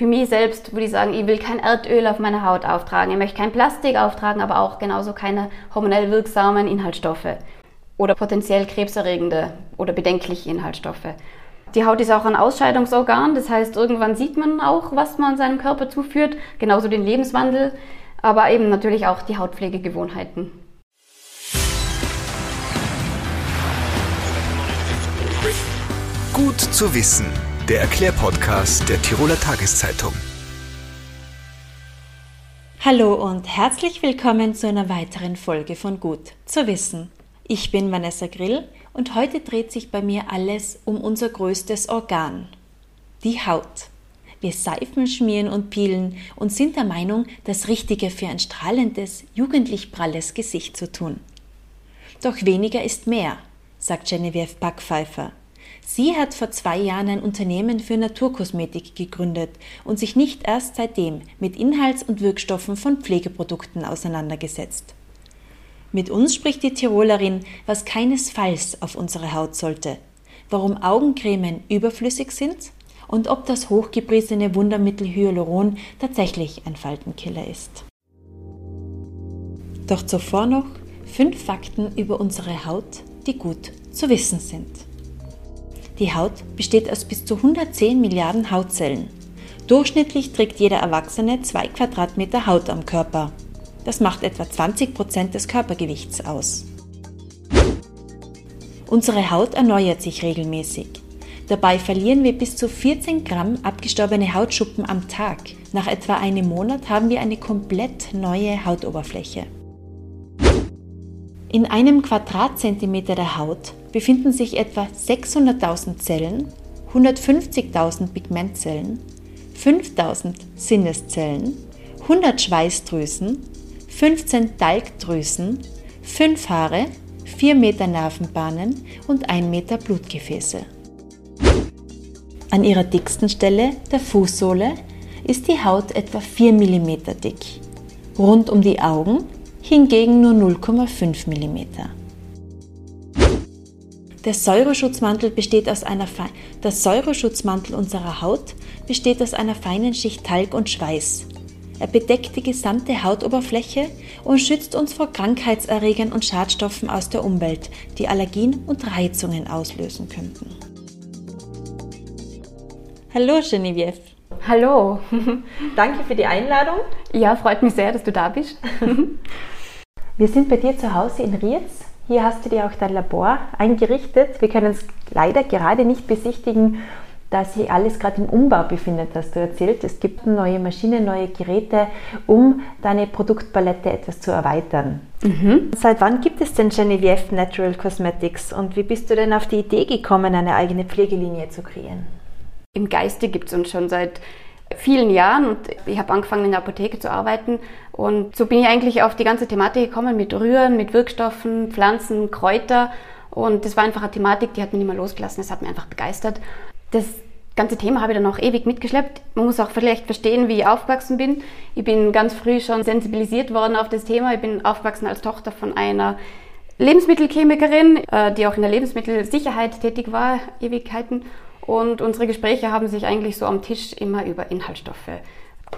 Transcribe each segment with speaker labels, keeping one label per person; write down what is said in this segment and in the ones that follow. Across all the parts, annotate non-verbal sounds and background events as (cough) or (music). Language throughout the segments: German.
Speaker 1: für mich selbst würde ich sagen, ich will kein Erdöl auf meiner Haut auftragen, ich möchte kein Plastik auftragen, aber auch genauso keine hormonell wirksamen Inhaltsstoffe oder potenziell krebserregende oder bedenkliche Inhaltsstoffe. Die Haut ist auch ein Ausscheidungsorgan, das heißt, irgendwann sieht man auch, was man seinem Körper zuführt, genauso den Lebenswandel, aber eben natürlich auch die Hautpflegegewohnheiten.
Speaker 2: Gut zu wissen, der Erklärpodcast der Tiroler Tageszeitung.
Speaker 3: Hallo und herzlich willkommen zu einer weiteren Folge von Gut zu wissen. Ich bin Vanessa Grill und heute dreht sich bei mir alles um unser größtes Organ, die Haut. Wir seifen, schmieren und peelen und sind der Meinung, das Richtige für ein strahlendes, jugendlich pralles Gesicht zu tun. Doch weniger ist mehr, sagt Genevieve Backpfeifer. Sie hat vor zwei Jahren ein Unternehmen für Naturkosmetik gegründet und sich nicht erst seitdem mit Inhalts- und Wirkstoffen von Pflegeprodukten auseinandergesetzt. Mit uns spricht die Tirolerin, was keinesfalls auf unsere Haut sollte, warum Augencremen überflüssig sind und ob das hochgepriesene Wundermittel Hyaluron tatsächlich ein Faltenkiller ist. Doch zuvor noch fünf Fakten über unsere Haut, die gut zu wissen sind. Die Haut besteht aus bis zu 110 Milliarden Hautzellen. Durchschnittlich trägt jeder Erwachsene zwei Quadratmeter Haut am Körper. Das macht etwa 20 Prozent des Körpergewichts aus. Unsere Haut erneuert sich regelmäßig. Dabei verlieren wir bis zu 14 Gramm abgestorbene Hautschuppen am Tag. Nach etwa einem Monat haben wir eine komplett neue Hautoberfläche. In einem Quadratzentimeter der Haut befinden sich etwa 600.000 Zellen, 150.000 Pigmentzellen, 5.000 Sinneszellen, 100 Schweißdrüsen, 15 Talgdrüsen, 5 Haare, 4 Meter Nervenbahnen und 1 Meter Blutgefäße. An ihrer dicksten Stelle, der Fußsohle, ist die Haut etwa 4 mm dick. Rund um die Augen hingegen nur 0,5 mm. Der Säureschutzmantel, besteht aus einer der Säureschutzmantel unserer Haut besteht aus einer feinen Schicht Talg und Schweiß. Er bedeckt die gesamte Hautoberfläche und schützt uns vor Krankheitserregern und Schadstoffen aus der Umwelt, die Allergien und Reizungen auslösen könnten. Hallo Genevieve.
Speaker 1: Hallo. (laughs)
Speaker 3: Danke für die Einladung.
Speaker 1: Ja, freut mich sehr, dass du da bist. (laughs)
Speaker 3: Wir sind bei dir zu Hause in Rietz hier hast du dir auch dein Labor eingerichtet. Wir können es leider gerade nicht besichtigen, da sich alles gerade im Umbau befindet, hast du erzählt. Es gibt neue Maschinen, neue Geräte, um deine Produktpalette etwas zu erweitern. Mhm. Seit wann gibt es denn Genevieve Natural Cosmetics und wie bist du denn auf die Idee gekommen, eine eigene Pflegelinie zu kreieren?
Speaker 1: Im Geiste gibt es uns schon seit vielen Jahren und ich habe angefangen in der Apotheke zu arbeiten und so bin ich eigentlich auf die ganze Thematik gekommen mit Rühren, mit Wirkstoffen, Pflanzen, Kräuter und das war einfach eine Thematik, die hat mich nicht mehr losgelassen, das hat mich einfach begeistert. Das ganze Thema habe ich dann auch ewig mitgeschleppt. Man muss auch vielleicht verstehen, wie ich aufgewachsen bin. Ich bin ganz früh schon sensibilisiert worden auf das Thema. Ich bin aufgewachsen als Tochter von einer Lebensmittelchemikerin, äh, die auch in der Lebensmittelsicherheit tätig war, Ewigkeiten. Und unsere Gespräche haben sich eigentlich so am Tisch immer über Inhaltsstoffe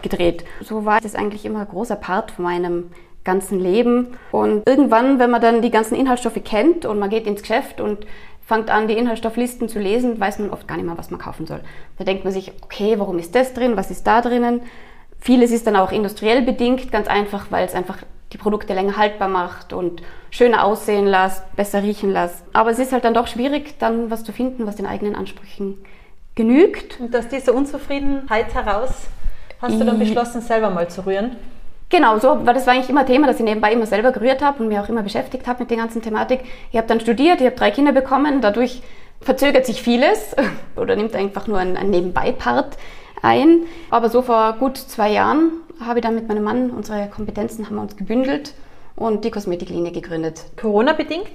Speaker 1: gedreht. So war das eigentlich immer ein großer Part von meinem ganzen Leben. Und irgendwann, wenn man dann die ganzen Inhaltsstoffe kennt und man geht ins Geschäft und fängt an, die Inhaltsstofflisten zu lesen, weiß man oft gar nicht mehr, was man kaufen soll. Da denkt man sich, okay, warum ist das drin, was ist da drinnen? Vieles ist dann auch industriell bedingt, ganz einfach, weil es einfach die Produkte länger haltbar macht und schöner aussehen lässt, besser riechen lässt. Aber es ist halt dann doch schwierig, dann was zu finden, was den eigenen Ansprüchen genügt.
Speaker 3: Und aus dieser Unzufriedenheit heraus hast du dann beschlossen, selber mal zu rühren?
Speaker 1: Genau, so, weil das war eigentlich immer Thema, dass ich nebenbei immer selber gerührt habe und mich auch immer beschäftigt habe mit der ganzen Thematik. Ich habe dann studiert, ich habe drei Kinder bekommen, dadurch verzögert sich vieles (laughs) oder nimmt einfach nur ein, ein Nebenbei-Part ein. Aber so vor gut zwei Jahren habe ich dann mit meinem Mann, unsere Kompetenzen haben wir uns gebündelt und die Kosmetiklinie gegründet.
Speaker 3: Corona-bedingt?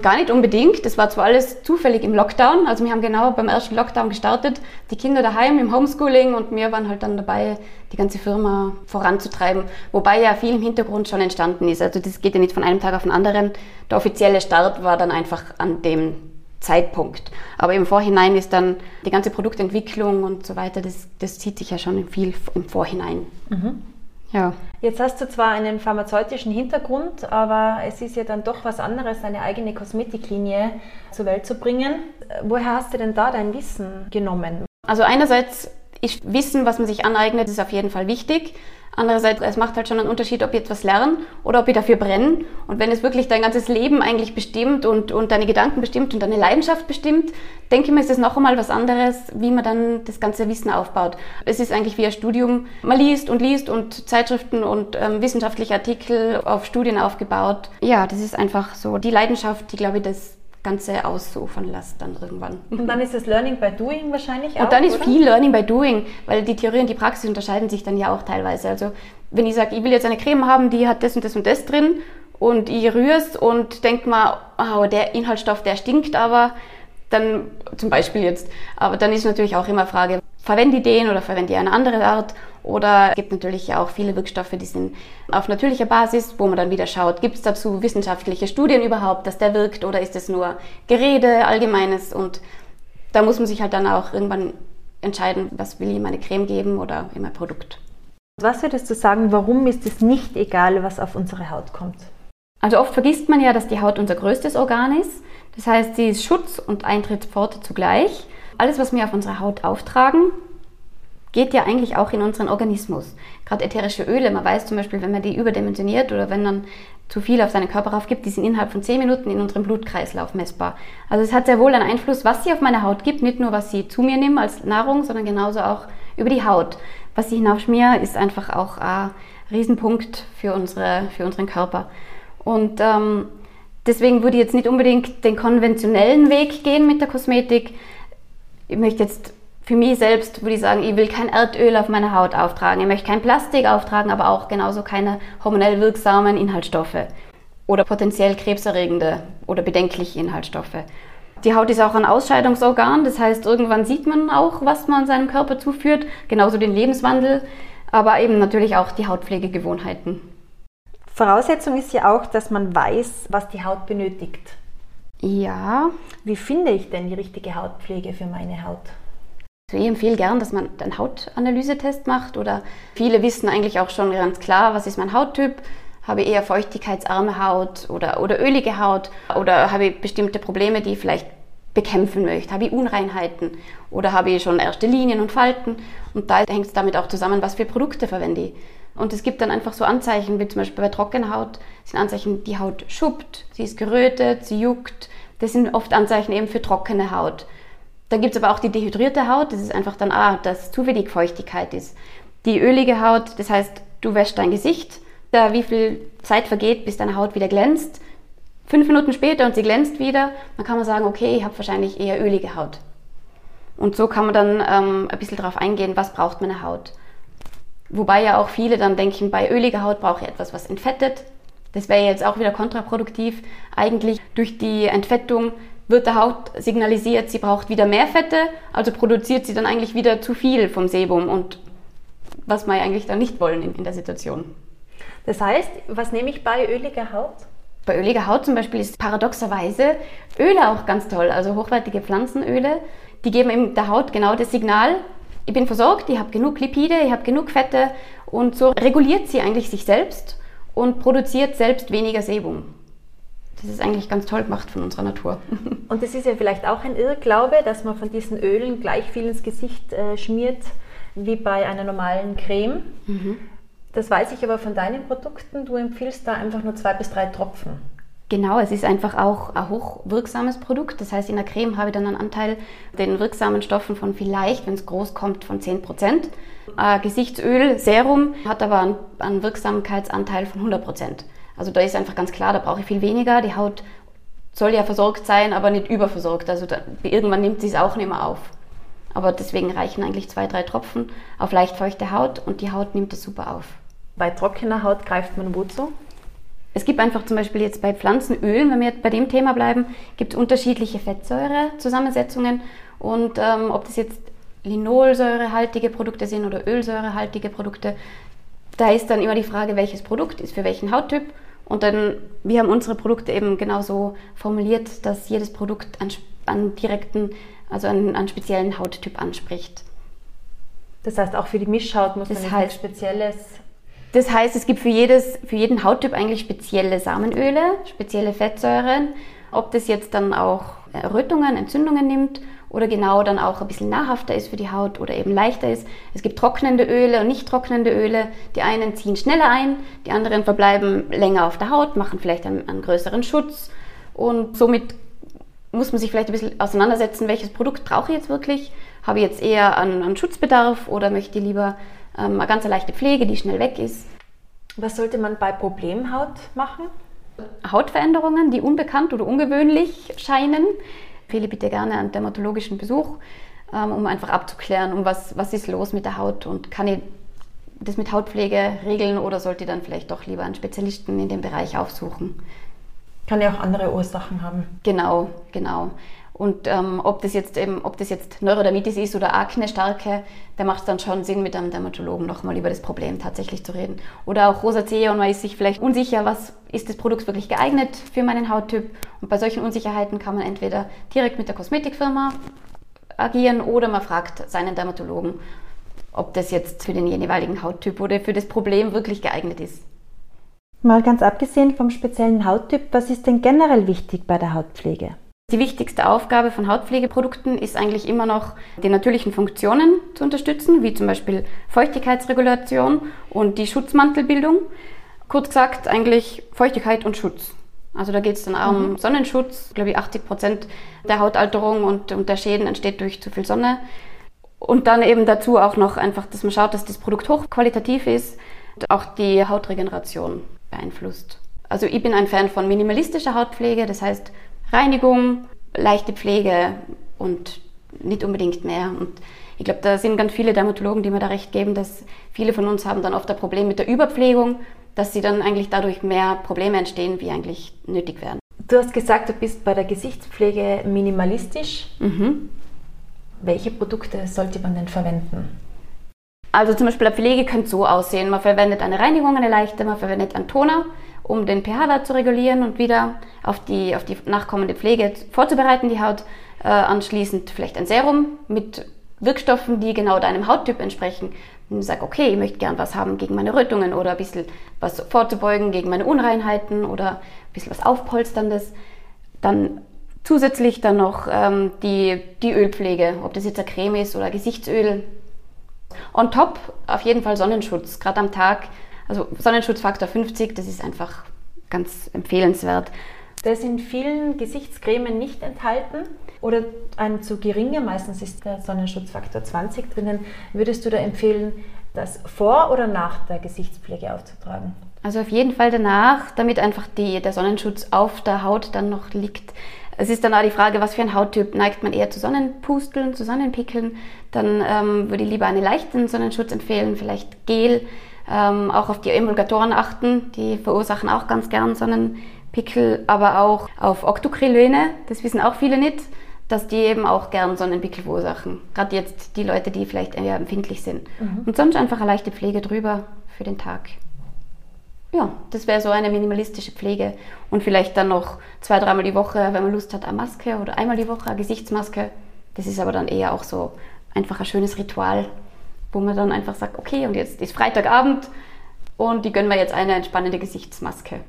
Speaker 1: Gar nicht unbedingt. Das war zwar alles zufällig im Lockdown. Also wir haben genau beim ersten Lockdown gestartet, die Kinder daheim im Homeschooling und wir waren halt dann dabei, die ganze Firma voranzutreiben. Wobei ja viel im Hintergrund schon entstanden ist. Also das geht ja nicht von einem Tag auf den anderen. Der offizielle Start war dann einfach an dem Zeitpunkt. Aber im Vorhinein ist dann die ganze Produktentwicklung und so weiter, das, das zieht sich ja schon viel im Vorhinein. Mhm.
Speaker 3: Ja. Jetzt hast du zwar einen pharmazeutischen Hintergrund, aber es ist ja dann doch was anderes, eine eigene Kosmetiklinie zur Welt zu bringen. Woher hast du denn da dein Wissen genommen?
Speaker 1: Also einerseits ist Wissen, was man sich aneignet, ist auf jeden Fall wichtig. Andererseits, es macht halt schon einen Unterschied, ob ich etwas lerne oder ob ich dafür brenne. Und wenn es wirklich dein ganzes Leben eigentlich bestimmt und, und deine Gedanken bestimmt und deine Leidenschaft bestimmt, denke ich mir, ist es noch einmal was anderes, wie man dann das ganze Wissen aufbaut. Es ist eigentlich wie ein Studium. Man liest und liest und Zeitschriften und ähm, wissenschaftliche Artikel auf Studien aufgebaut. Ja, das ist einfach so die Leidenschaft, die, glaube ich, das Ganze ausufern lässt dann irgendwann.
Speaker 3: Und dann ist das Learning by Doing wahrscheinlich
Speaker 1: auch, Und dann ist oder? viel Learning by Doing, weil die Theorie und die Praxis unterscheiden sich dann ja auch teilweise. Also wenn ich sage, ich will jetzt eine Creme haben, die hat das und das und das drin und ich rühre es und denke mal, oh, der Inhaltsstoff, der stinkt aber, dann zum Beispiel jetzt, aber dann ist natürlich auch immer Frage, verwende ich den oder verwende ich eine andere Art oder es gibt natürlich auch viele Wirkstoffe, die sind auf natürlicher Basis, wo man dann wieder schaut, gibt es dazu wissenschaftliche Studien überhaupt, dass der wirkt oder ist es nur Gerede, allgemeines und da muss man sich halt dann auch irgendwann entscheiden, was will ich in meine Creme geben oder in mein Produkt.
Speaker 3: Was würdest du sagen, warum ist es nicht egal, was auf unsere Haut kommt?
Speaker 1: Also oft vergisst man ja, dass die Haut unser größtes Organ ist. Das heißt, sie ist Schutz und Eintrittspforte zugleich. Alles, was wir auf unsere Haut auftragen, geht ja eigentlich auch in unseren Organismus. Gerade ätherische Öle, man weiß zum Beispiel, wenn man die überdimensioniert oder wenn man zu viel auf seinen Körper raufgibt, die sind innerhalb von 10 Minuten in unserem Blutkreislauf messbar. Also es hat sehr wohl einen Einfluss, was sie auf meine Haut gibt, nicht nur was sie zu mir nehmen als Nahrung, sondern genauso auch über die Haut. Was sie hinaufschmier, ist einfach auch ein Riesenpunkt für, unsere, für unseren Körper. Und ähm, deswegen würde ich jetzt nicht unbedingt den konventionellen Weg gehen mit der Kosmetik. Ich möchte jetzt für mich selbst würde ich sagen, ich will kein Erdöl auf meine Haut auftragen. Ich möchte kein Plastik auftragen, aber auch genauso keine hormonell wirksamen Inhaltsstoffe oder potenziell krebserregende oder bedenkliche Inhaltsstoffe. Die Haut ist auch ein Ausscheidungsorgan, das heißt, irgendwann sieht man auch, was man seinem Körper zuführt, genauso den Lebenswandel, aber eben natürlich auch die Hautpflegegewohnheiten.
Speaker 3: Voraussetzung ist ja auch, dass man weiß, was die Haut benötigt.
Speaker 1: Ja.
Speaker 3: Wie finde ich denn die richtige Hautpflege für meine Haut?
Speaker 1: Also ich empfehle gern, dass man einen Hautanalysetest macht oder viele wissen eigentlich auch schon ganz klar, was ist mein Hauttyp. Habe ich eher feuchtigkeitsarme Haut oder, oder ölige Haut oder habe ich bestimmte Probleme, die ich vielleicht bekämpfen möchte? Habe ich Unreinheiten oder habe ich schon erste Linien und Falten? Und da hängt es damit auch zusammen, was für Produkte verwende ich. Und es gibt dann einfach so Anzeichen, wie zum Beispiel bei trockener Haut, sind Anzeichen, die Haut schuppt, sie ist gerötet, sie juckt. Das sind oft Anzeichen eben für trockene Haut. Dann gibt es aber auch die dehydrierte Haut, das ist einfach dann, ah, dass zu wenig Feuchtigkeit ist. Die ölige Haut, das heißt, du wäschst dein Gesicht, da wie viel Zeit vergeht, bis deine Haut wieder glänzt. Fünf Minuten später und sie glänzt wieder, dann kann man sagen, okay, ich habe wahrscheinlich eher ölige Haut. Und so kann man dann ähm, ein bisschen darauf eingehen, was braucht meine Haut. Wobei ja auch viele dann denken, bei öliger Haut brauche ich etwas, was entfettet. Das wäre jetzt auch wieder kontraproduktiv. Eigentlich durch die Entfettung wird der Haut signalisiert, sie braucht wieder mehr Fette, also produziert sie dann eigentlich wieder zu viel vom Sebum und was wir eigentlich dann nicht wollen in, in der Situation.
Speaker 3: Das heißt, was nehme ich bei öliger Haut?
Speaker 1: Bei öliger Haut zum Beispiel ist paradoxerweise Öle auch ganz toll, also hochwertige Pflanzenöle. Die geben eben der Haut genau das Signal, ich bin versorgt, ich habe genug Lipide, ich habe genug Fette und so reguliert sie eigentlich sich selbst und produziert selbst weniger Sebum das ist eigentlich ganz toll gemacht von unserer Natur. (laughs)
Speaker 3: Und das ist ja vielleicht auch ein Irrglaube, dass man von diesen Ölen gleich viel ins Gesicht äh, schmiert wie bei einer normalen Creme. Mhm. Das weiß ich aber von deinen Produkten. Du empfiehlst da einfach nur zwei bis drei Tropfen.
Speaker 1: Genau, es ist einfach auch ein hochwirksames Produkt. Das heißt, in der Creme habe ich dann einen Anteil den wirksamen Stoffen von vielleicht, wenn es groß kommt, von 10 Prozent. Gesichtsöl, Serum hat aber einen, einen Wirksamkeitsanteil von 100 Prozent. Also da ist einfach ganz klar, da brauche ich viel weniger. Die Haut soll ja versorgt sein, aber nicht überversorgt. Also da, irgendwann nimmt sie es auch nicht mehr auf. Aber deswegen reichen eigentlich zwei, drei Tropfen auf leicht feuchte Haut und die Haut nimmt es super auf.
Speaker 3: Bei trockener Haut greift man wozu?
Speaker 1: Es gibt einfach zum Beispiel jetzt bei Pflanzenölen, wenn wir jetzt bei dem Thema bleiben, gibt es unterschiedliche Fettsäurezusammensetzungen und ähm, ob das jetzt Linolsäurehaltige Produkte sind oder Ölsäurehaltige Produkte, da ist dann immer die Frage, welches Produkt ist für welchen Hauttyp. Und dann, wir haben unsere Produkte eben genauso formuliert, dass jedes Produkt einen direkten, also einen, einen speziellen Hauttyp anspricht.
Speaker 3: Das heißt, auch für die Mischhaut muss
Speaker 1: Das
Speaker 3: man
Speaker 1: heißt-
Speaker 3: Spezielles.
Speaker 1: Das heißt, es gibt für, jedes, für jeden Hauttyp eigentlich spezielle Samenöle, spezielle Fettsäuren. Ob das jetzt dann auch Rötungen, Entzündungen nimmt oder genau dann auch ein bisschen nahrhafter ist für die Haut oder eben leichter ist. Es gibt trocknende Öle und nicht trocknende Öle. Die einen ziehen schneller ein, die anderen verbleiben länger auf der Haut, machen vielleicht einen, einen größeren Schutz und somit muss man sich vielleicht ein bisschen auseinandersetzen, welches Produkt brauche ich jetzt wirklich? Habe ich jetzt eher einen, einen Schutzbedarf oder möchte ich lieber ähm, eine ganz leichte Pflege, die schnell weg ist?
Speaker 3: Was sollte man bei Problemhaut machen?
Speaker 1: Hautveränderungen, die unbekannt oder ungewöhnlich scheinen. Empfehle bitte gerne einen dermatologischen Besuch, ähm, um einfach abzuklären, um was, was ist los mit der Haut und kann ich das mit Hautpflege regeln oder sollte ich dann vielleicht doch lieber einen Spezialisten in dem Bereich aufsuchen.
Speaker 3: Kann ja auch andere Ursachen haben.
Speaker 1: Genau, genau. Und ähm, ob, das jetzt eben, ob das jetzt Neurodermitis ist oder Akne starke, da macht es dann schon Sinn, mit einem Dermatologen nochmal über das Problem tatsächlich zu reden. Oder auch Rosacea und man ist sich vielleicht unsicher, was ist das Produkt wirklich geeignet für meinen Hauttyp. Und bei solchen Unsicherheiten kann man entweder direkt mit der Kosmetikfirma agieren oder man fragt seinen Dermatologen, ob das jetzt für den jeweiligen Hauttyp oder für das Problem wirklich geeignet ist.
Speaker 4: Mal ganz abgesehen vom speziellen Hauttyp, was ist denn generell wichtig bei der Hautpflege?
Speaker 1: Die wichtigste Aufgabe von Hautpflegeprodukten ist eigentlich immer noch, die natürlichen Funktionen zu unterstützen, wie zum Beispiel Feuchtigkeitsregulation und die Schutzmantelbildung. Kurz gesagt, eigentlich Feuchtigkeit und Schutz. Also da geht es dann auch um Sonnenschutz. Ich glaube, 80 Prozent der Hautalterung und, und der Schäden entsteht durch zu viel Sonne. Und dann eben dazu auch noch einfach, dass man schaut, dass das Produkt hochqualitativ ist und auch die Hautregeneration beeinflusst. Also ich bin ein Fan von minimalistischer Hautpflege, das heißt Reinigung, leichte Pflege und nicht unbedingt mehr. Und ich glaube, da sind ganz viele Dermatologen, die mir da recht geben, dass viele von uns haben dann oft ein Problem mit der Überpflegung, dass sie dann eigentlich dadurch mehr Probleme entstehen, wie eigentlich nötig wären.
Speaker 3: Du hast gesagt, du bist bei der Gesichtspflege minimalistisch.
Speaker 1: Mhm.
Speaker 3: Welche Produkte sollte man denn verwenden?
Speaker 1: Also zum Beispiel eine Pflege könnte so aussehen. Man verwendet eine Reinigung, eine leichte, man verwendet einen Toner, um den pH-Wert zu regulieren und wieder auf die, auf die nachkommende Pflege vorzubereiten, die Haut. Äh, anschließend vielleicht ein Serum mit Wirkstoffen, die genau deinem Hauttyp entsprechen. Und sage, okay, ich möchte gern was haben gegen meine Rötungen oder ein bisschen was vorzubeugen gegen meine Unreinheiten oder ein bisschen was Aufpolsterndes. Dann zusätzlich dann noch ähm, die, die Ölpflege, ob das jetzt eine Creme ist oder Gesichtsöl, On top auf jeden Fall Sonnenschutz, gerade am Tag. Also Sonnenschutzfaktor 50, das ist einfach ganz empfehlenswert.
Speaker 3: Der ist in vielen Gesichtscremen nicht enthalten oder ein zu geringer, meistens ist der Sonnenschutzfaktor 20 drinnen. Würdest du da empfehlen, das vor oder nach der Gesichtspflege aufzutragen?
Speaker 1: Also auf jeden Fall danach, damit einfach die, der Sonnenschutz auf der Haut dann noch liegt. Es ist dann auch die Frage, was für ein Hauttyp neigt man eher zu Sonnenpusteln, zu Sonnenpickeln. Dann ähm, würde ich lieber einen leichten Sonnenschutz empfehlen, vielleicht Gel. Ähm, auch auf die Emulgatoren achten, die verursachen auch ganz gern Sonnenpickel, aber auch auf Octocrylene, das wissen auch viele nicht, dass die eben auch gern Sonnenpickel verursachen. Gerade jetzt die Leute, die vielleicht eher empfindlich sind. Und sonst einfach eine leichte Pflege drüber für den Tag. Ja, das wäre so eine minimalistische Pflege. Und vielleicht dann noch zwei, dreimal die Woche, wenn man Lust hat, eine Maske oder einmal die Woche eine Gesichtsmaske. Das ist aber dann eher auch so einfach ein schönes Ritual, wo man dann einfach sagt, okay, und jetzt ist Freitagabend und die gönnen wir jetzt eine entspannende Gesichtsmaske.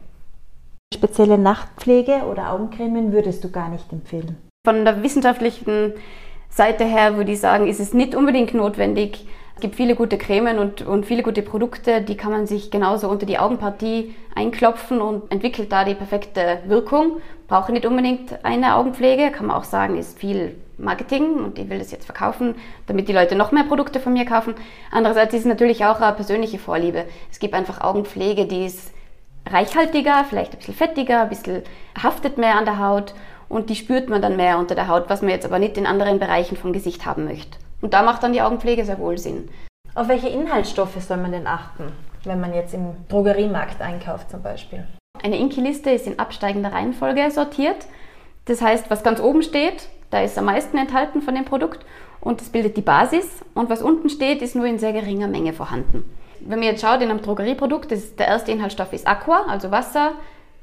Speaker 4: Spezielle Nachtpflege oder Augencremen würdest du gar nicht empfehlen.
Speaker 1: Von der wissenschaftlichen Seite her würde ich sagen, ist es nicht unbedingt notwendig. Es gibt viele gute Cremen und, und viele gute Produkte, die kann man sich genauso unter die Augenpartie einklopfen und entwickelt da die perfekte Wirkung. Brauche nicht unbedingt eine Augenpflege, kann man auch sagen, ist viel Marketing und ich will das jetzt verkaufen, damit die Leute noch mehr Produkte von mir kaufen. Andererseits ist es natürlich auch eine persönliche Vorliebe. Es gibt einfach Augenpflege, die ist reichhaltiger, vielleicht ein bisschen fettiger, ein bisschen haftet mehr an der Haut und die spürt man dann mehr unter der Haut, was man jetzt aber nicht in anderen Bereichen vom Gesicht haben möchte. Und da macht dann die Augenpflege sehr wohl Sinn.
Speaker 3: Auf welche Inhaltsstoffe soll man denn achten, wenn man jetzt im Drogeriemarkt einkauft zum Beispiel?
Speaker 1: Eine Inki-Liste ist in absteigender Reihenfolge sortiert. Das heißt, was ganz oben steht, da ist am meisten enthalten von dem Produkt und das bildet die Basis. Und was unten steht, ist nur in sehr geringer Menge vorhanden. Wenn man jetzt schaut in einem Drogerieprodukt, das, der erste Inhaltsstoff ist Aqua, also Wasser,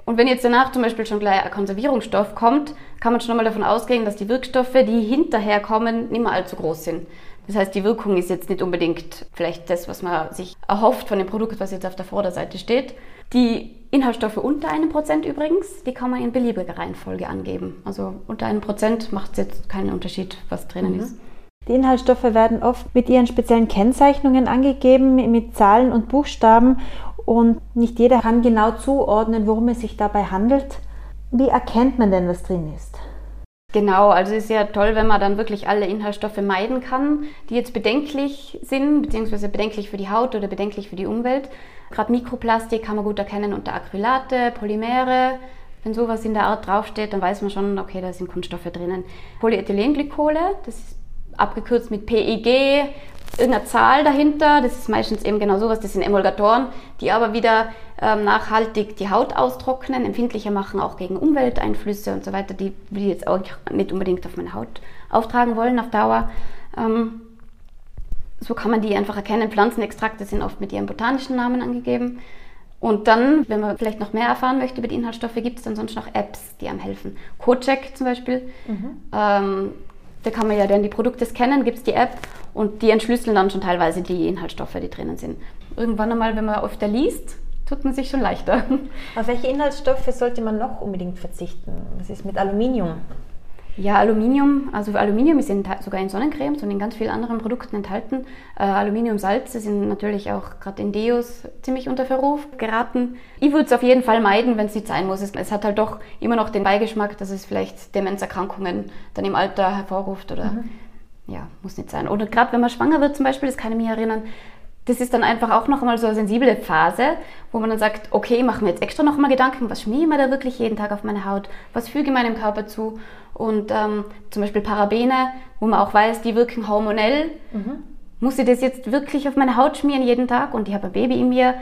Speaker 1: Und wenn jetzt danach zum Beispiel schon gleich ein Konservierungsstoff kommt, kann man schon mal davon ausgehen, dass die Wirkstoffe, die hinterher kommen, nicht mehr allzu groß sind. Das heißt, die Wirkung ist jetzt nicht unbedingt vielleicht das, was man sich erhofft von dem Produkt, was jetzt auf der Vorderseite steht. Die Inhaltsstoffe unter einem Prozent übrigens, die kann man in beliebiger Reihenfolge angeben. Also unter einem Prozent macht es jetzt keinen Unterschied, was drinnen mhm. ist.
Speaker 4: Die Inhaltsstoffe werden oft mit ihren speziellen Kennzeichnungen angegeben, mit Zahlen und Buchstaben und nicht jeder kann genau zuordnen, worum es sich dabei handelt. Wie erkennt man denn, was drin ist?
Speaker 1: Genau, also es ist ja toll, wenn man dann wirklich alle Inhaltsstoffe meiden kann, die jetzt bedenklich sind, beziehungsweise bedenklich für die Haut oder bedenklich für die Umwelt. Gerade Mikroplastik kann man gut erkennen unter Acrylate, Polymere. Wenn sowas in der Art draufsteht, dann weiß man schon, okay, da sind Kunststoffe drinnen. Polyethylenglykole, das ist abgekürzt mit PEG, irgendeine Zahl dahinter. Das ist meistens eben genau sowas. Das sind Emulgatoren, die aber wieder ähm, nachhaltig die Haut austrocknen, empfindlicher machen, auch gegen Umwelteinflüsse und so weiter, die wir jetzt auch nicht unbedingt auf meine Haut auftragen wollen auf Dauer. Ähm, so kann man die einfach erkennen. Pflanzenextrakte sind oft mit ihrem botanischen Namen angegeben. Und dann, wenn man vielleicht noch mehr erfahren möchte über die Inhaltsstoffe, gibt es dann sonst noch Apps, die einem helfen. CoCheck zum Beispiel. Mhm. Ähm, da kann man ja dann die Produkte scannen, gibt es die App und die entschlüsseln dann schon teilweise die Inhaltsstoffe, die drinnen sind. Irgendwann einmal, wenn man öfter liest, tut man sich schon leichter.
Speaker 4: Auf welche Inhaltsstoffe sollte man noch unbedingt verzichten? Was ist mit Aluminium?
Speaker 1: Ja, Aluminium, also Aluminium ist in, sogar in Sonnencremes und in ganz vielen anderen Produkten enthalten. Äh, Aluminiumsalze sind natürlich auch gerade in Deos ziemlich unter Verruf geraten. Ich würde es auf jeden Fall meiden, wenn es nicht sein muss. Es, es, hat halt doch immer noch den Beigeschmack, dass es vielleicht Demenzerkrankungen dann im Alter hervorruft oder mhm. ja, muss nicht sein. Oder gerade wenn man schwanger wird zum Beispiel, das kann ich mich erinnern, das ist dann einfach auch noch einmal so eine sensible Phase, wo man dann sagt, okay, ich mache mir jetzt extra noch mal Gedanken, was schmiere ich mir da wirklich jeden Tag auf meine Haut, was füge ich meinem Körper zu und ähm, zum Beispiel Parabene, wo man auch weiß, die wirken hormonell. Mhm. Muss ich das jetzt wirklich auf meine Haut schmieren jeden Tag und ich habe ein Baby in mir?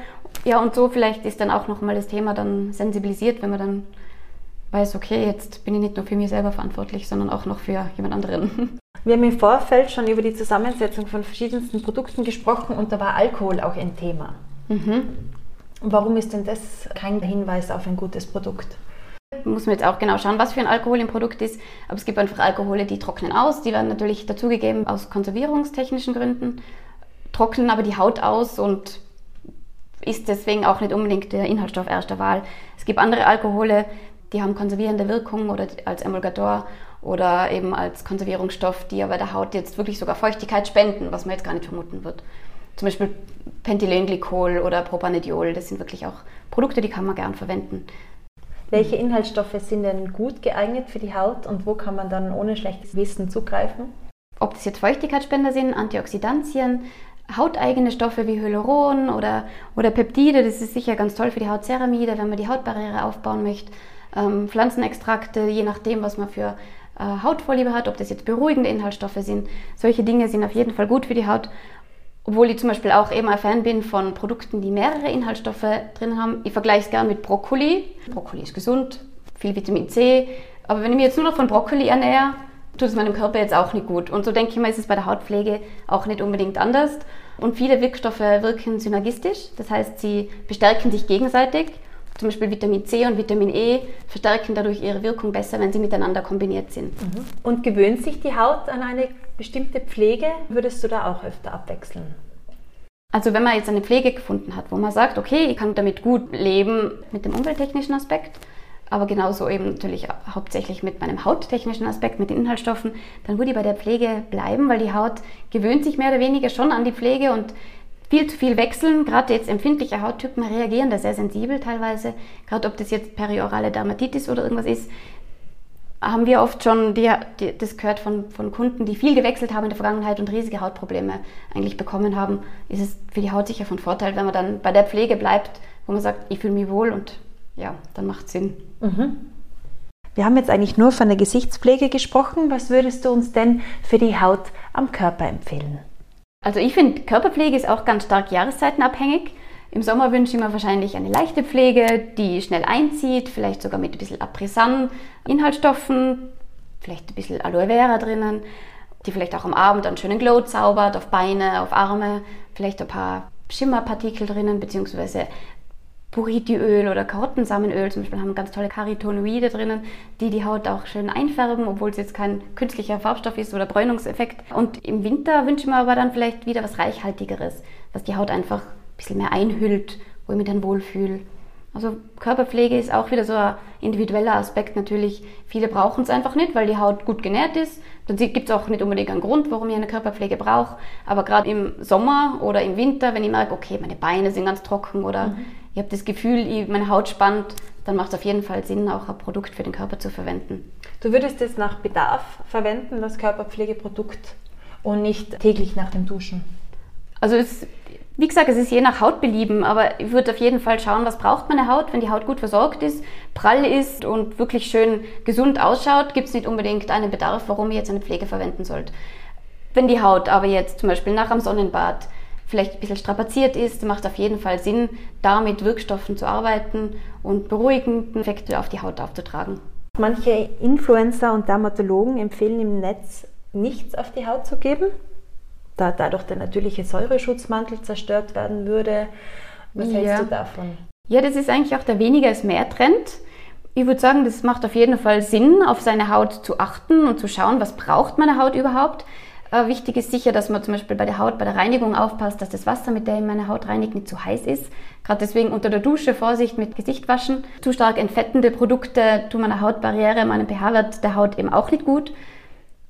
Speaker 1: Ja, und so vielleicht ist dann auch noch mal das Thema dann sensibilisiert, wenn man dann weiß, okay, jetzt bin ich nicht nur für mich selber verantwortlich, sondern auch noch für jemand anderen. (laughs)
Speaker 4: Wir haben im Vorfeld schon über die Zusammensetzung von verschiedensten Produkten gesprochen und da war Alkohol auch ein Thema. Mhm. Warum ist denn das kein Hinweis auf ein gutes Produkt?
Speaker 1: Muss man jetzt auch genau schauen, was für ein Alkohol im Produkt ist. Aber es gibt einfach Alkohole, die trocknen aus. Die werden natürlich dazugegeben aus konservierungstechnischen Gründen, trocknen aber die Haut aus und ist deswegen auch nicht unbedingt der Inhaltsstoff erster Wahl. Es gibt andere Alkohole, die haben konservierende Wirkung oder als Emulgator oder eben als Konservierungsstoff, die aber der Haut jetzt wirklich sogar Feuchtigkeit spenden, was man jetzt gar nicht vermuten wird. Zum Beispiel Pentylenglykol oder Propanediol, das sind wirklich auch Produkte, die kann man gern verwenden.
Speaker 4: Welche Inhaltsstoffe sind denn gut geeignet für die Haut und wo kann man dann ohne schlechtes Wissen zugreifen?
Speaker 1: Ob das jetzt Feuchtigkeitsspender sind, Antioxidantien, hauteigene Stoffe wie Hyaluron oder, oder Peptide, das ist sicher ganz toll für die Hautceramide, wenn man die Hautbarriere aufbauen möchte. Ähm, Pflanzenextrakte, je nachdem, was man für äh, Hautvorliebe hat, ob das jetzt beruhigende Inhaltsstoffe sind. Solche Dinge sind auf jeden Fall gut für die Haut. Obwohl ich zum Beispiel auch eben ein Fan bin von Produkten, die mehrere Inhaltsstoffe drin haben. Ich vergleiche es gerne mit Brokkoli. Brokkoli ist gesund, viel Vitamin C. Aber wenn ich mich jetzt nur noch von Brokkoli ernähre, tut es meinem Körper jetzt auch nicht gut. Und so denke ich mal, ist es bei der Hautpflege auch nicht unbedingt anders. Und viele Wirkstoffe wirken synergistisch, das heißt, sie bestärken sich gegenseitig zum Beispiel Vitamin C und Vitamin E verstärken dadurch ihre Wirkung besser, wenn sie miteinander kombiniert sind.
Speaker 4: Und gewöhnt sich die Haut an eine bestimmte Pflege? Würdest du da auch öfter abwechseln?
Speaker 1: Also wenn man jetzt eine Pflege gefunden hat, wo man sagt, okay, ich kann damit gut leben mit dem umwelttechnischen Aspekt, aber genauso eben natürlich hauptsächlich mit meinem hauttechnischen Aspekt, mit den Inhaltsstoffen, dann würde ich bei der Pflege bleiben, weil die Haut gewöhnt sich mehr oder weniger schon an die Pflege und viel zu viel wechseln. Gerade jetzt empfindliche Hauttypen reagieren da sehr sensibel teilweise. Gerade ob das jetzt periorale Dermatitis oder irgendwas ist, haben wir oft schon die, die, das gehört von, von Kunden, die viel gewechselt haben in der Vergangenheit und riesige Hautprobleme eigentlich bekommen haben. Ist es für die Haut sicher von Vorteil, wenn man dann bei der Pflege bleibt, wo man sagt, ich fühle mich wohl und ja, dann macht es Sinn. Mhm.
Speaker 4: Wir haben jetzt eigentlich nur von der Gesichtspflege gesprochen. Was würdest du uns denn für die Haut am Körper empfehlen?
Speaker 1: Also ich finde, Körperpflege ist auch ganz stark jahreszeitenabhängig. Im Sommer wünsche ich mir wahrscheinlich eine leichte Pflege, die schnell einzieht, vielleicht sogar mit ein bisschen Aprisan, Inhaltsstoffen, vielleicht ein bisschen Aloe Vera drinnen, die vielleicht auch am Abend einen schönen Glow zaubert, auf Beine, auf Arme, vielleicht ein paar Schimmerpartikel drinnen, beziehungsweise Buritiöl oder Karottensamenöl zum Beispiel haben ganz tolle Carotinoide drinnen, die die Haut auch schön einfärben, obwohl es jetzt kein künstlicher Farbstoff ist oder Bräunungseffekt. Und im Winter wünsche ich mir aber dann vielleicht wieder was Reichhaltigeres, was die Haut einfach ein bisschen mehr einhüllt, wo ich mich dann wohlfühle. Also Körperpflege ist auch wieder so ein individueller Aspekt natürlich. Viele brauchen es einfach nicht, weil die Haut gut genährt ist. Dann gibt es auch nicht unbedingt einen Grund, warum ich eine Körperpflege brauche. Aber gerade im Sommer oder im Winter, wenn ich merke, okay, meine Beine sind ganz trocken oder mhm. ich habe das Gefühl, ich, meine Haut spannt, dann macht es auf jeden Fall Sinn, auch ein Produkt für den Körper zu verwenden.
Speaker 4: Du würdest es nach Bedarf verwenden, das Körperpflegeprodukt, und nicht täglich nach dem Duschen?
Speaker 1: Also es wie gesagt, es ist je nach Hautbelieben, aber ich würde auf jeden Fall schauen, was braucht meine Haut, wenn die Haut gut versorgt ist, prall ist und wirklich schön gesund ausschaut, gibt es nicht unbedingt einen Bedarf, warum ich jetzt eine Pflege verwenden sollte. Wenn die Haut aber jetzt zum Beispiel nach einem Sonnenbad vielleicht ein bisschen strapaziert ist, macht auf jeden Fall Sinn, da mit Wirkstoffen zu arbeiten und beruhigenden Effekte auf die Haut aufzutragen.
Speaker 4: Manche Influencer und Dermatologen empfehlen im Netz, nichts auf die Haut zu geben da dadurch der natürliche Säureschutzmantel zerstört werden würde. Was ja. hältst du davon?
Speaker 1: Ja, das ist eigentlich auch der weniger ist mehr Trend. Ich würde sagen, das macht auf jeden Fall Sinn, auf seine Haut zu achten und zu schauen, was braucht meine Haut überhaupt. Äh, wichtig ist sicher, dass man zum Beispiel bei der Haut, bei der Reinigung aufpasst, dass das Wasser, mit dem meine Haut reinigt, nicht zu heiß ist. Gerade deswegen unter der Dusche Vorsicht mit Gesicht waschen. Zu stark entfettende Produkte tun meiner Hautbarriere, meinem pH-Wert der Haut eben auch nicht gut.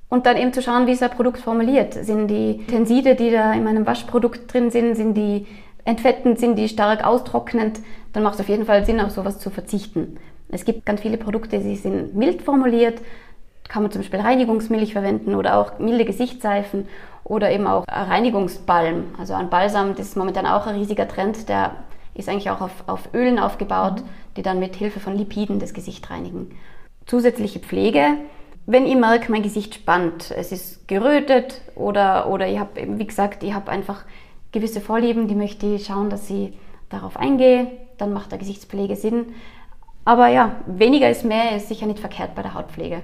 Speaker 1: Und dann eben zu schauen, wie ist ein Produkt formuliert. Sind die Tenside, die da in meinem Waschprodukt drin sind, sind die entfettend, sind die stark austrocknend, dann macht es auf jeden Fall Sinn, auf sowas zu verzichten. Es gibt ganz viele Produkte, die sind mild formuliert. Kann man zum Beispiel Reinigungsmilch verwenden oder auch milde Gesichtsseifen oder eben auch Reinigungsbalm. Also ein Balsam, das ist momentan auch ein riesiger Trend, der ist eigentlich auch auf, auf Ölen aufgebaut, mhm. die dann mit Hilfe von Lipiden das Gesicht reinigen. Zusätzliche Pflege wenn ich merke, mein Gesicht spannt, es ist gerötet oder, oder ich habe, wie gesagt, ich habe einfach gewisse Vorlieben, die möchte ich schauen, dass ich darauf eingehe, dann macht der Gesichtspflege Sinn. Aber ja, weniger ist mehr, ist sicher nicht verkehrt bei der Hautpflege.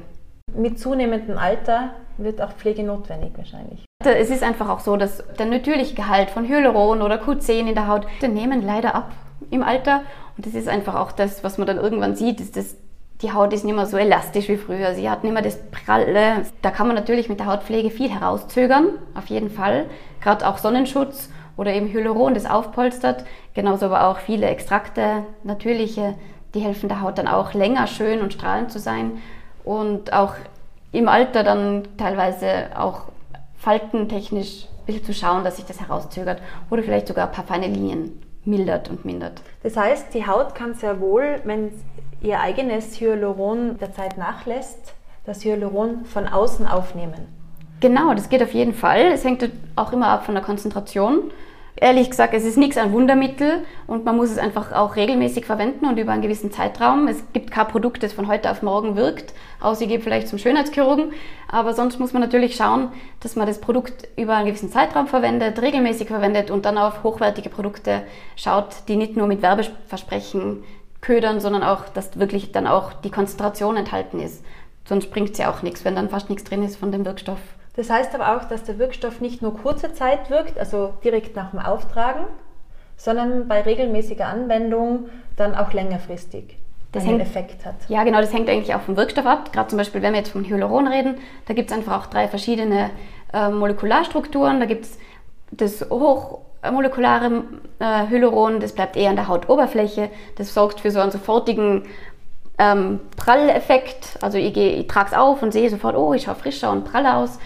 Speaker 4: Mit zunehmendem Alter wird auch Pflege notwendig wahrscheinlich.
Speaker 1: Es ist einfach auch so, dass der natürliche Gehalt von Hyaluron oder Q10 in der Haut, die nehmen leider ab im Alter. Und das ist einfach auch das, was man dann irgendwann sieht, ist das die Haut ist nicht mehr so elastisch wie früher. Sie hat nicht mehr das Pralle. Da kann man natürlich mit der Hautpflege viel herauszögern, auf jeden Fall. Gerade auch Sonnenschutz oder eben Hyaluron, das aufpolstert. Genauso aber auch viele Extrakte, natürliche, die helfen der Haut dann auch länger schön und strahlend zu sein. Und auch im Alter dann teilweise auch faltentechnisch ein bisschen zu schauen, dass sich das herauszögert. Oder vielleicht sogar ein paar feine Linien mildert und mindert.
Speaker 4: Das heißt, die Haut kann sehr wohl, wenn ihr eigenes Hyaluron der Zeit nachlässt, das Hyaluron von außen aufnehmen.
Speaker 1: Genau, das geht auf jeden Fall. Es hängt auch immer ab von der Konzentration. Ehrlich gesagt, es ist nichts ein Wundermittel und man muss es einfach auch regelmäßig verwenden und über einen gewissen Zeitraum. Es gibt kein Produkt, das von heute auf morgen wirkt, außer ich gehe vielleicht zum Schönheitschirurgen. Aber sonst muss man natürlich schauen, dass man das Produkt über einen gewissen Zeitraum verwendet, regelmäßig verwendet und dann auf hochwertige Produkte schaut, die nicht nur mit Werbeversprechen ködern, sondern auch, dass wirklich dann auch die Konzentration enthalten ist. Sonst bringt es ja auch nichts, wenn dann fast nichts drin ist von dem Wirkstoff.
Speaker 4: Das heißt aber auch, dass der Wirkstoff nicht nur kurze Zeit wirkt, also direkt nach dem Auftragen, sondern bei regelmäßiger Anwendung dann auch längerfristig
Speaker 1: das einen hängt, Effekt hat. Ja, genau, das hängt eigentlich auch vom Wirkstoff ab. Gerade zum Beispiel, wenn wir jetzt vom Hyaluron reden, da gibt es einfach auch drei verschiedene äh, Molekularstrukturen. Da gibt es das hoch molekulare äh, Hyaluron, das bleibt eher an der Hautoberfläche. Das sorgt für so einen sofortigen ähm, Pralleffekt. Also ich, ich trage es auf und sehe sofort, oh, ich schaue frischer und praller aus.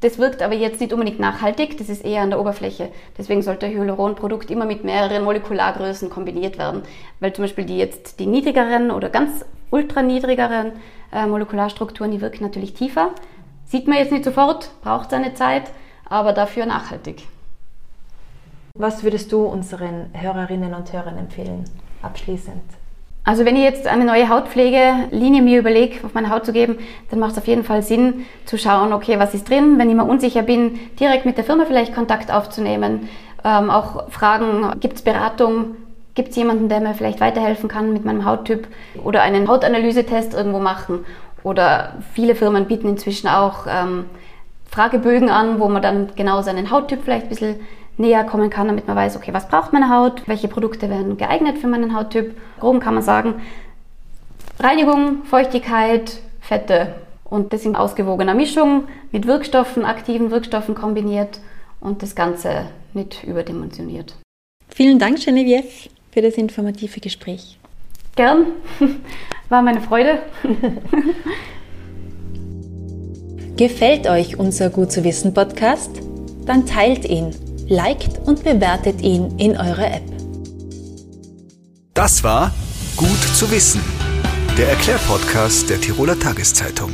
Speaker 1: Das wirkt aber jetzt nicht unbedingt nachhaltig, das ist eher an der Oberfläche. Deswegen sollte Hyaluronprodukt immer mit mehreren Molekulargrößen kombiniert werden, weil zum Beispiel die jetzt die niedrigeren oder ganz ultra niedrigeren äh, Molekularstrukturen, die wirken natürlich tiefer. Sieht man jetzt nicht sofort, braucht seine Zeit, aber dafür nachhaltig.
Speaker 4: Was würdest du unseren Hörerinnen und Hörern empfehlen, abschließend?
Speaker 1: Also wenn ich jetzt eine neue Hautpflegelinie mir überlege, auf meine Haut zu geben, dann macht es auf jeden Fall Sinn zu schauen, okay, was ist drin, wenn ich mal unsicher bin, direkt mit der Firma vielleicht Kontakt aufzunehmen, ähm, auch fragen, gibt es Beratung, gibt es jemanden, der mir vielleicht weiterhelfen kann mit meinem Hauttyp oder einen Hautanalysetest irgendwo machen. Oder viele Firmen bieten inzwischen auch ähm, Fragebögen an, wo man dann genau seinen Hauttyp vielleicht ein bisschen näher kommen kann, damit man weiß, okay, was braucht meine Haut, welche Produkte werden geeignet für meinen Hauttyp. Grob kann man sagen, Reinigung, Feuchtigkeit, Fette und das in ausgewogener Mischung mit Wirkstoffen, aktiven Wirkstoffen kombiniert und das Ganze nicht überdimensioniert.
Speaker 3: Vielen Dank, Genevieve, für das informative Gespräch.
Speaker 1: Gern, (laughs) war meine Freude. (laughs)
Speaker 3: Gefällt euch unser Gut zu wissen Podcast? Dann teilt ihn, liked und bewertet ihn in eurer App.
Speaker 2: Das war Gut zu wissen, der Erklärpodcast der Tiroler Tageszeitung.